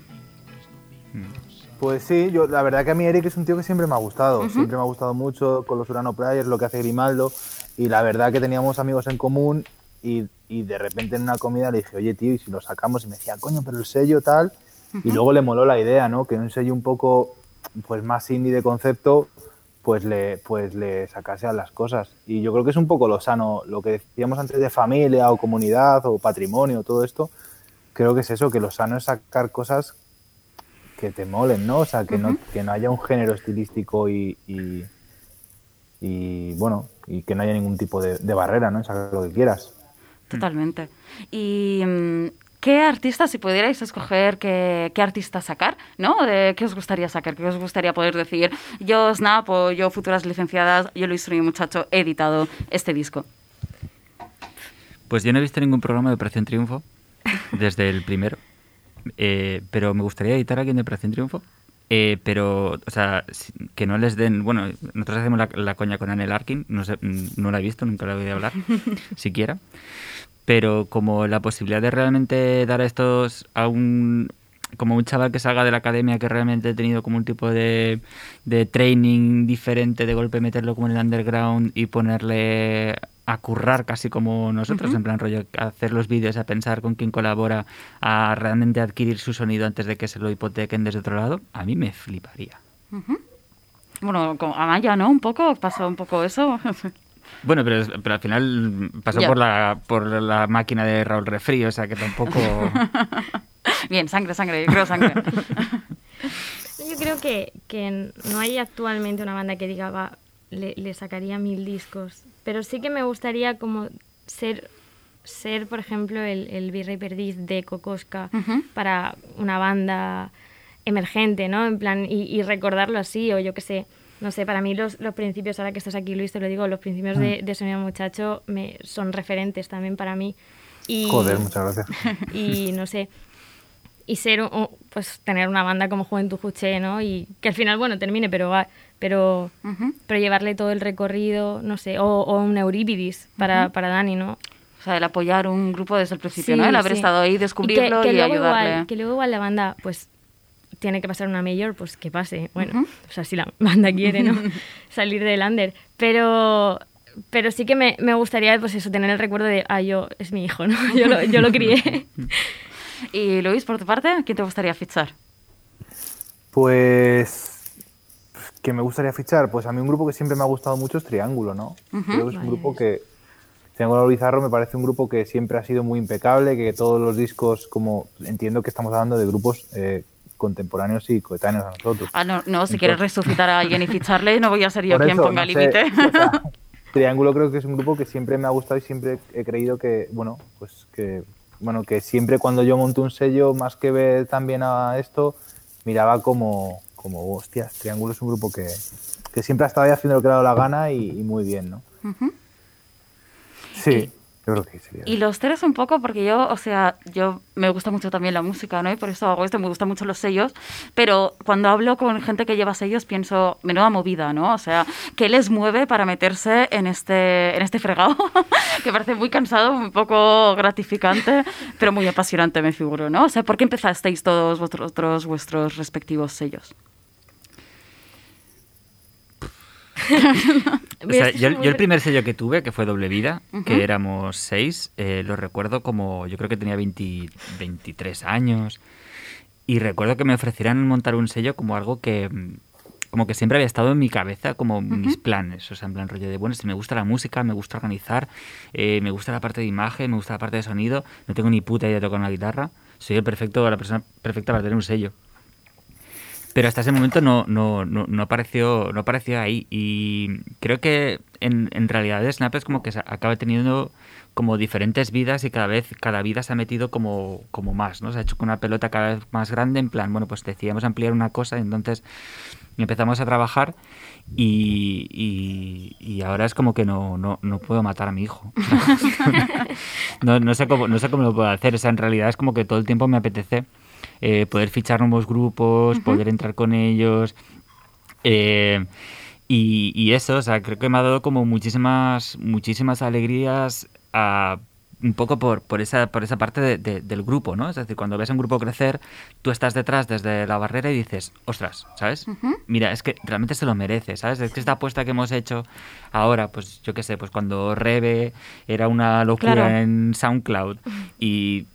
Pues sí, yo, la verdad que a mí Eric es un tío que siempre me ha gustado, siempre me ha gustado mucho con los Urano Players, lo que hace Grimaldo, y la verdad que teníamos amigos en común y, y de repente en una comida le dije, oye tío, y si lo sacamos, y me decía, coño, pero el sello tal, y luego le moló la idea, ¿no? Que un sello un poco pues más indie de concepto, pues le, pues le sacase a las cosas. Y yo creo que es un poco lo sano, lo que decíamos antes de familia o comunidad o patrimonio, todo esto, creo que es eso, que lo sano es sacar cosas que te molen, ¿no? O sea, que, no, que no haya un género estilístico y, y, y, bueno, y que no haya ningún tipo de, de barrera, ¿no? En sacar lo que quieras. Totalmente. ¿Y mm, qué artista, si pudierais escoger qué, qué artista sacar, ¿no? De, ¿Qué os gustaría sacar? ¿Qué os gustaría poder decir? Yo, Snap, o yo, Futuras Licenciadas, yo, Luis Soy Muchacho, he editado este disco. Pues yo no he visto ningún programa de Operación Triunfo desde el primero. Eh, pero me gustaría editar a alguien de Operación Triunfo. Eh, pero, o sea, que no les den. Bueno, nosotros hacemos la, la coña con Anel Arkin, no, sé, no la he visto, nunca la he oído hablar, siquiera. Pero como la posibilidad de realmente dar a estos a un. Como un chaval que salga de la academia que realmente ha tenido como un tipo de, de training diferente, de golpe meterlo como en el underground y ponerle a currar casi como nosotros, en plan rollo, a hacer los vídeos, a pensar con quién colabora, a realmente adquirir su sonido antes de que se lo hipotequen desde otro lado, a mí me fliparía. Bueno, con Amaya, ¿no? Un poco, pasó un poco eso. Bueno, pero, al final pasó por la, por la máquina de Raúl Refri, o sea que tampoco... Bien, sangre, sangre, yo creo sangre. Yo creo que, que no hay actualmente una banda que diga, va, le, le sacaría mil discos. Pero sí que me gustaría como ser, ser por ejemplo, el, el Virrey Perdiz de Kokoska Ujú. para una banda emergente, ¿no? En plan, y, y recordarlo así, o yo qué sé. No sé, para mí los, los principios, ahora que estás aquí Luis, te lo digo, los principios de, de Sonido Muchacho me, son referentes también para mí. Y, Joder, muchas gracias. y no sé y ser un- pues tener una banda como Juventud Juché no y que al final bueno termine pero va pero Ujú. pero llevarle todo el recorrido no sé o, o un Eurípidis para, para Dani no O sea, el apoyar un grupo desde el principio, Sí, ¿no? El haber sí. estado ahí, Y que- descubrirlo que y, luego ayudarle. igual, que luego igual la banda pues tiene que pasar una mayor pues que pase bueno Ujú. o sea si la banda quiere no salir del under pero pero sí que me, me gustaría pues eso tener el recuerdo de ah yo es mi hijo no yo lo, yo lo crié Y Luis, por tu parte, ¿quién te gustaría fichar? Pues que me gustaría fichar, pues a mí un grupo que siempre me ha gustado mucho es Triángulo, ¿no? Creo que es un grupo que Triángulo Bizarro me parece un grupo que siempre ha sido muy impecable, que todos los discos, como entiendo que estamos hablando de grupos eh, contemporáneos y coetáneos a nosotros. Ah, no, no si Entonces- quieres resucitar a alguien y ficharle, no voy a ser yo quien eso, ponga no límite. o sea, Triángulo creo que es un grupo que siempre me ha gustado y siempre he creído que, bueno, pues que, bueno, que siempre cuando yo monto un sello, más que ver también a esto, miraba como, como hostias, Triángulo es un grupo que, que siempre ha estado ahí haciendo lo que le ha dado la gana y, y muy bien, ¿no? Sí, yo creo que sería. Y los tres un poco, porque yo, o sea, yo me gusta mucho también la música, ¿no? Y por eso hago esto, me gustan mucho los sellos, pero cuando hablo con gente que lleva sellos pienso, menuda movida, ¿no? O sea, ¿qué les mueve para meterse en este, en este fregado? que parece muy cansado, muy poco gratificante, pero muy apasionante, me figuro, ¿no? O sea, ¿por qué empezasteis todos vosotros vuestros respectivos sellos? O sea, yo, el primer sello que tuve, que fue Doble Vida, que éramos seis, eh, lo recuerdo como, yo creo que tenía 20 23 años, y recuerdo que me ofrecieran montar un sello como algo que, mm, como que siempre había estado en mi cabeza, como mis planes, o sea, en plan rollo de, bueno, si me gusta la música, me gusta organizar, eh, me gusta la parte de imagen, me gusta la parte de sonido, no tengo ni puta idea de tocar una guitarra, soy el perfecto, la persona perfecta para tener un sello. Pero hasta ese momento no, no, no, no apareció, no apareció ahí. Y creo que en, en realidad Snap es como que acaba teniendo como diferentes vidas y cada vez, cada vida se ha metido como, como más, ¿no? Se ha hecho con una pelota cada vez más grande, en plan, bueno, pues decidimos ampliar una cosa y entonces empezamos a trabajar y, y, y ahora es como que no, no, no puedo matar a mi hijo. no, no, sé cómo, no sé cómo lo puedo hacer. O sea, en realidad es como que todo el tiempo me apetece eh, poder fichar nuevos grupos, poder entrar con ellos. eh, y, y eso, o sea, creo que me ha dado como muchísimas, muchísimas alegrías a, un poco por, por, esa, por esa parte de- de- del grupo, ¿no? Es decir, cuando ves a un grupo crecer, tú estás detrás desde la barrera y dices, ostras, ¿sabes? Mira, es que realmente se lo merece, ¿sabes? Es que esta apuesta que hemos hecho ahora, pues yo qué sé, pues cuando Rebe era una locura Claro. en SoundCloud y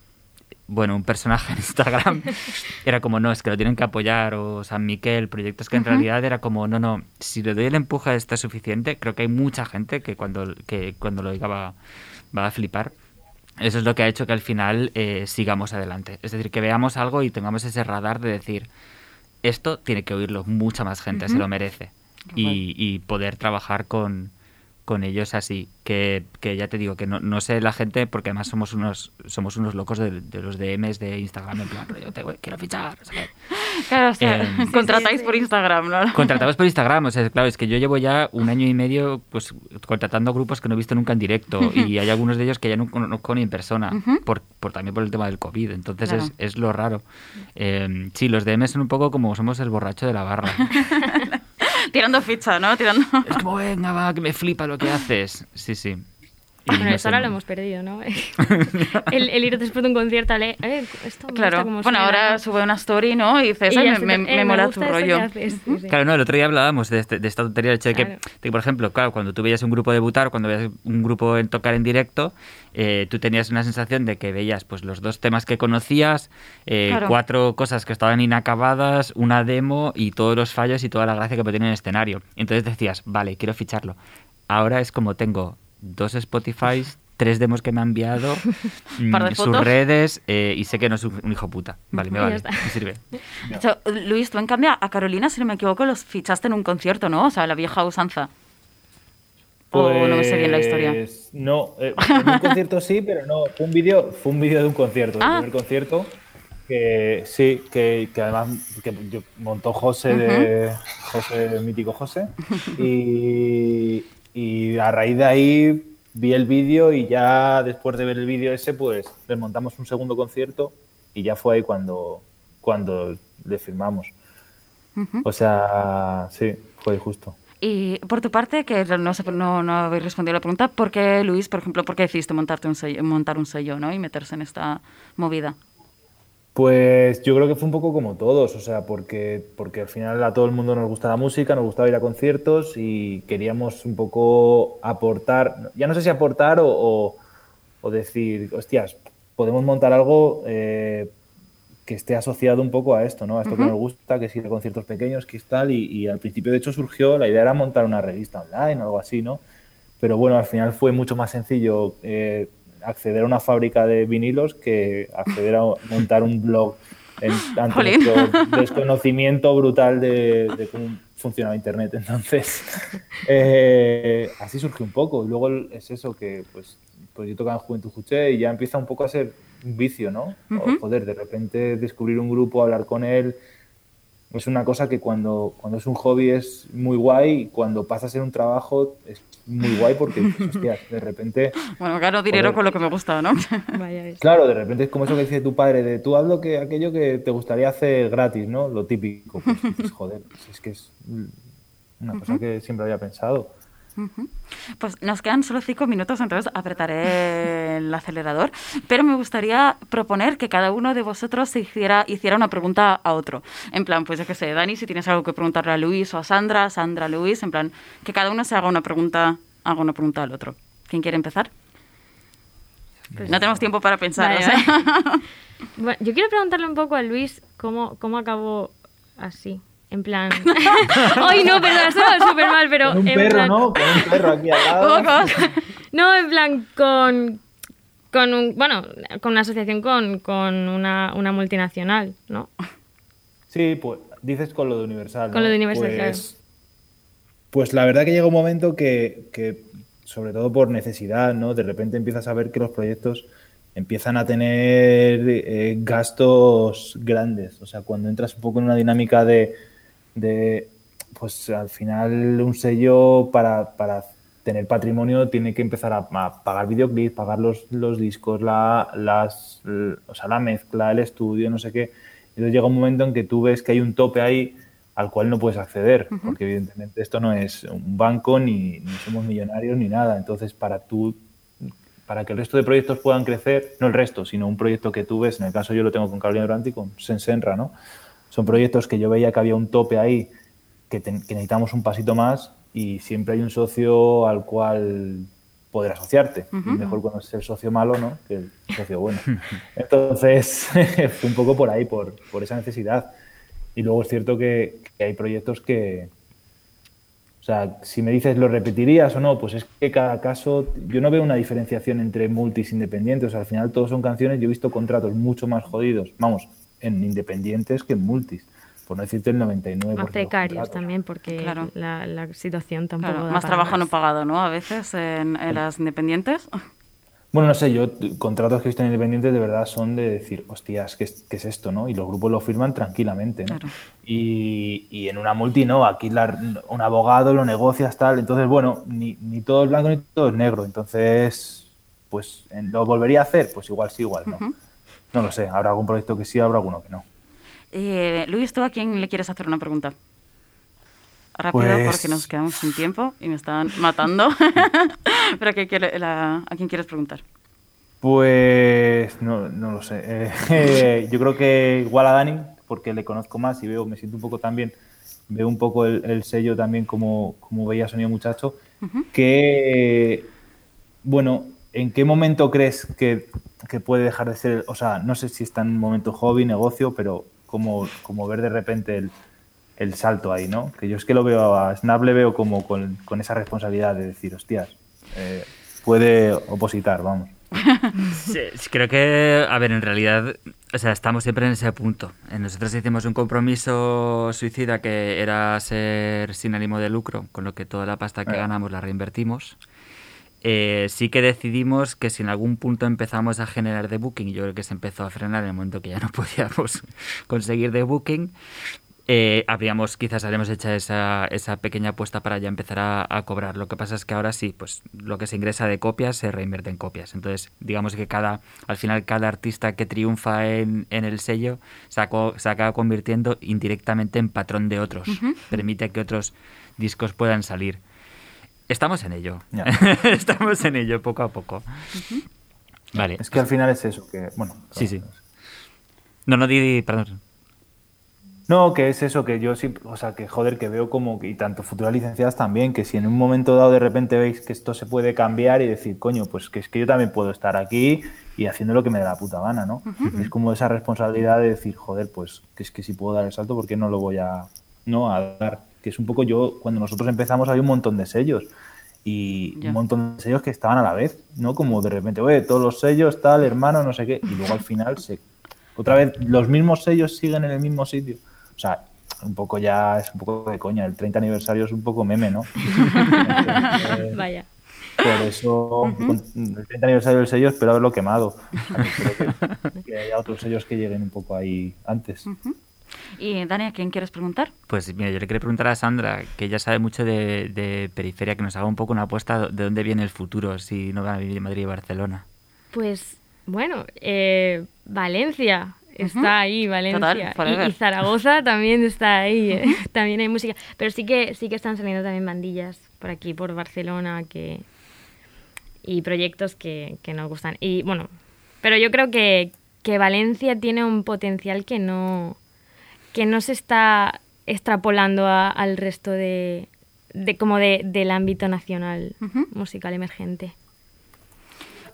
bueno, un personaje en Instagram, era como, no, es que lo tienen que apoyar, o San Miquel, proyectos que en realidad era como, no, no, si le doy el empuje a esto suficiente, creo que hay mucha gente que cuando, que cuando lo oiga va, va a flipar. Eso es lo que ha hecho que al final eh, sigamos adelante. Es decir, que veamos algo y tengamos ese radar de decir, esto tiene que oírlo mucha más gente, se lo merece. Y, y poder trabajar con, con ellos así. Que, que ya te digo, que no, no sé la gente, porque además somos unos somos unos locos de, de los DMs de Instagram, en plan, rollo, te voy- quiero fichar. Claro, o sea, Eh, contratáis por Instagram, ¿no? Contratados por Instagram, o sea, claro, es que yo llevo ya un año y medio pues contratando grupos que no he visto nunca en directo y hay algunos de ellos que ya no conozco ni en persona, por, por también por el tema del COVID, entonces Claro. es, es lo raro. Eh, sí, los DMs son un poco como somos el borracho de la barra. Tirando ficha, ¿no? Tirando... es como, venga, va, que me flipa lo que haces. Sí, sí. Bueno, no eso ahora lo hemos perdido, ¿no? el, el ir después de un concierto a leer, eh, esto me Claro, gusta cómo bueno, suena, ahora ¿no? sube una story, ¿no? Y dices, Y "Ay, ya me, me, eh, me mola tu rollo. haces, sí, sí. Claro, no, el otro día hablábamos de, este- de esta tontería, el hecho de que, Claro. de que, por ejemplo, claro, cuando tú veías un grupo debutar, cuando veías un grupo en tocar en directo, eh, tú tenías una sensación de que veías pues los dos temas que conocías, eh, Claro. cuatro cosas que estaban inacabadas, una demo y todos los fallos y toda la gracia que puede tener el escenario. Entonces decías, vale, quiero ficharlo. Ahora es como tengo dos Spotify, tres demos que me ha enviado, mm, sus fotos. redes eh, y sé que no es un, un hijo puta. Vale, me vale, me sirve. De hecho, Luis, tú en cambio a Carolina, si no me equivoco, los fichaste en un concierto, ¿no? O sea, la vieja usanza. O no me sé bien la historia. Pues, No, eh, en un concierto sí, pero no. Fue un vídeo, fue un vídeo de un concierto, del Ah. primer concierto. Que sí, que, que además que montó José de José, el mítico José. Y, y a raíz de ahí vi el vídeo y ya después de ver el vídeo ese, pues le montamos un segundo concierto y ya fue ahí cuando, cuando le firmamos. O sea, sí, fue justo. Y por tu parte, que no, no, no habéis respondido a la pregunta, ¿por qué, Luis, por ejemplo, por qué decidiste montarte un sello, montar un sello ¿no? y meterse en esta movida? Pues yo creo que fue un poco como todos, o sea, porque, porque al final a todo el mundo nos gusta la música, nos gustaba ir a conciertos y queríamos un poco aportar, ya no sé si aportar o, o- o decir, hostias, podemos montar algo eh, que esté asociado un poco a esto, ¿no? A esto que nos gusta, que es ir a conciertos pequeños, que es tal, y, y al principio de hecho surgió, la idea era montar una revista online o algo así, ¿no? Pero bueno, al final fue mucho más sencillo eh, acceder a una fábrica de vinilos que acceder a montar un blog en, ante Jolín. nuestro desconocimiento brutal de, de cómo funcionaba Internet. Entonces, eh, así surgió un poco. Y luego es eso que, pues, pues yo tocaba en Juventud Juché y ya empieza un poco a ser un vicio, ¿no? O, joder, de repente descubrir un grupo, hablar con él, es una cosa que cuando, cuando es un hobby es muy guay y cuando pasa a ser un trabajo es muy guay porque, hostias, de repente, Bueno, gano dinero Joder. con lo que me gusta, ¿no? Vaya claro, de repente es como eso que dice tu padre, de tú haz lo que, aquello que te gustaría hacer gratis, ¿no? Lo típico. Pues dices, joder, pues es que es una cosa que siempre había pensado. Pues nos quedan solo cinco minutos, entonces apretaré el acelerador. Pero me gustaría proponer que cada uno de vosotros hiciera, hiciera una pregunta a otro. En plan, pues yo qué sé, Dani, si tienes algo que preguntarle a Luis o a Sandra, Sandra, Luis, en plan, que cada uno se haga una pregunta, haga una pregunta al otro. ¿Quién quiere empezar? no tenemos tiempo para pensar, Vale. Bueno, yo quiero preguntarle un poco a Luis cómo, cómo acabó así. En plan. Ay, no, perdón, esto va súper mal, pero. Con un en perro, plan- ¿no? Con un perro aquí al lado. No, en plan, con. Con un, bueno, con una asociación con, con una, una multinacional, ¿no? Sí, pues dices con lo de Universal. Con ¿no? lo de Universal, pues, pues la verdad que llega un momento que, que, sobre todo por necesidad, ¿no? De repente empiezas a ver que los proyectos empiezan a tener eh, gastos grandes. O sea, cuando entras un poco en una dinámica de, de pues al final un sello para, para tener patrimonio tiene que empezar a, a pagar videoclips, pagar los, los discos, la, las, o sea, la mezcla, el estudio, no sé qué. Entonces llega un momento en que tú ves que hay un tope ahí al cual no puedes acceder, porque evidentemente esto no es un banco ni, ni somos millonarios ni nada. Entonces, para tú, para que el resto de proyectos puedan crecer, no el resto, sino un proyecto que tú ves, en el caso yo lo tengo con Carolina Durante y con Sensenra, ¿no? Son proyectos que yo veía que había un tope ahí, que, necesitamos un pasito más y siempre hay un socio al cual poder asociarte. Y mejor cuando es el socio malo, ¿no? Que el socio bueno. Entonces, fue un poco por ahí, por, por esa necesidad. Y luego es cierto que, que hay proyectos que, o sea, si me dices lo repetirías o no, pues es que cada caso, yo no veo una diferenciación entre multis independientes. O sea, al final todos son canciones. Yo he visto contratos mucho más jodidos, vamos, en independientes que en multis. Por no decirte el 99%. de Más precarios también, porque Claro. la, la situación tampoco. Claro, da más trabajo no pagado, ¿no? A veces en, en las independientes. Bueno, no sé, yo contratos que he visto en independientes de verdad son de decir, hostias, ¿qué es, qué es esto? ¿no? Y los grupos lo firman tranquilamente. ¿no? Claro. Y, y en una multi no, aquí la- un abogado lo negocias tal. Entonces, bueno, ni, ni todo es blanco ni todo es negro. Entonces, pues, ¿en- ¿lo volvería a hacer? Pues igual sí, igual no. No lo sé, habrá algún proyecto que sí, habrá alguno que no. Eh, Luis, ¿tú a quién le quieres hacer una pregunta? Rápido, Pues- porque nos quedamos sin tiempo y me están matando. Pero ¿a, qué quiere- la- ¿a quién quieres preguntar? Pues no, no lo sé. Eh, eh, yo creo que igual a Dani, porque le conozco más y veo, me siento un poco también, veo un poco el, el sello también como, como veía Sonido Muchacho, que, bueno, ¿en qué momento crees que, que puede dejar de ser, o sea, no sé si está en un momento hobby, negocio, pero como, como ver de repente el, el salto ahí, ¿no? Que yo es que lo veo a Snap, le veo como con, con esa responsabilidad de decir, hostias, eh, puede opositar, vamos. Sí, creo que, a ver, en realidad, o sea, estamos siempre en ese punto. Eh, Nosotros hicimos un compromiso suicida que era ser sin ánimo de lucro, con lo que toda la pasta que Eh. ganamos la reinvertimos. Eh, sí que decidimos que si en algún punto empezamos a generar de booking, y yo creo que se empezó a frenar en el momento que ya no podíamos conseguir de booking, eh, habríamos, quizás habríamos hecho esa, esa pequeña apuesta para ya empezar a, a cobrar. Lo que pasa es que ahora sí, pues lo que se ingresa de copias se reinvierte en copias. Entonces, digamos que cada, al final cada artista que triunfa en, en el sello se acaba convirtiendo indirectamente en patrón de otros. Permite que otros discos puedan salir. Estamos en ello. Ya. Estamos en ello poco a poco. Vale. Es que al final es eso, que, bueno. Sí, sí. No, no, di, di- perdón. No, que es eso, que yo sí, o sea, que joder, que veo como, que- y tanto futuras licenciadas también, que si en un momento dado de repente veis que esto se puede cambiar y decir, coño, pues que es que yo también puedo estar aquí y haciendo lo que me dé la puta gana, ¿no? Es como esa responsabilidad de decir, joder, pues que es que si puedo dar el salto, ¿por qué no lo voy a, no, a dar? Que es un poco yo, cuando nosotros empezamos había un montón de sellos y Ya. un montón de sellos que estaban a la vez, ¿no? Como de repente, oye, todos los sellos, tal, hermano, no sé qué, y luego al final se... Otra vez, los mismos sellos siguen en el mismo sitio. O sea, un poco ya es un poco de coña, el 30 aniversario es un poco meme, ¿no? Entonces, Vaya. por eso, con el 30 aniversario del sello, espero haberlo quemado. Que que, haya otros sellos que lleguen un poco ahí antes. Y Dani, ¿a quién quieres preguntar? Pues mira, yo le quería preguntar a Sandra, que ella sabe mucho de, de periferia, que nos haga un poco una apuesta de dónde viene el futuro, si no van a vivir en Madrid y Barcelona. Pues bueno, eh, Valencia está ahí, Valencia. Total, Y- forever. y, Zaragoza también está ahí, eh, también hay música. Pero sí que sí que están saliendo también bandillas por aquí, por Barcelona, que y proyectos que, que nos gustan. Y bueno, pero yo creo que, que Valencia tiene un potencial que no, que no se está extrapolando a- al resto de, de como de, del ámbito nacional musical emergente.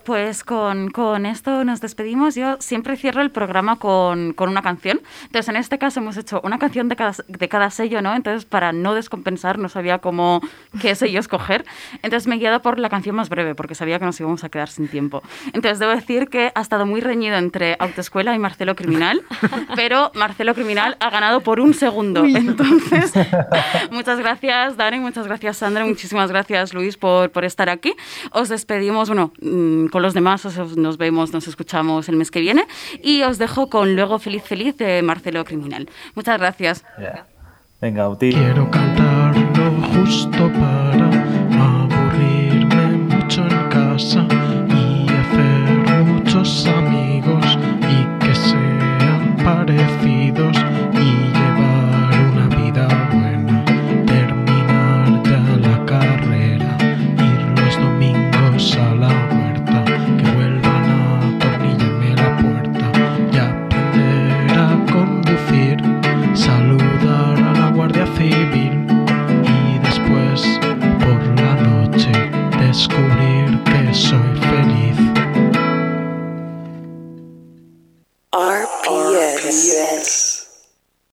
Pues con, con esto nos despedimos. Yo siempre cierro el programa con, con una canción. Entonces, en este caso hemos hecho una canción de cada, de cada sello, ¿no? Entonces, para no descompensar, no sabía cómo qué sello escoger. Entonces, me he guiado por la canción más breve, porque sabía que nos íbamos a quedar sin tiempo. Entonces, debo decir que ha estado muy reñido entre Autoescuela y Marcelo Criminal, pero Marcelo Criminal ha ganado por un segundo. Entonces, muchas gracias, Dani, muchas gracias, Sandra, muchísimas gracias, Luis, por, por estar aquí. Os despedimos, bueno, mm, con los demás os- nos vemos, nos escuchamos el mes que viene y os dejo con Luego Feliz Feliz de Marcelo Criminal. Muchas gracias. Venga, Uti. Quiero cantar lo justo para aburrirme mucho en casa y hacer muchos amigos yes.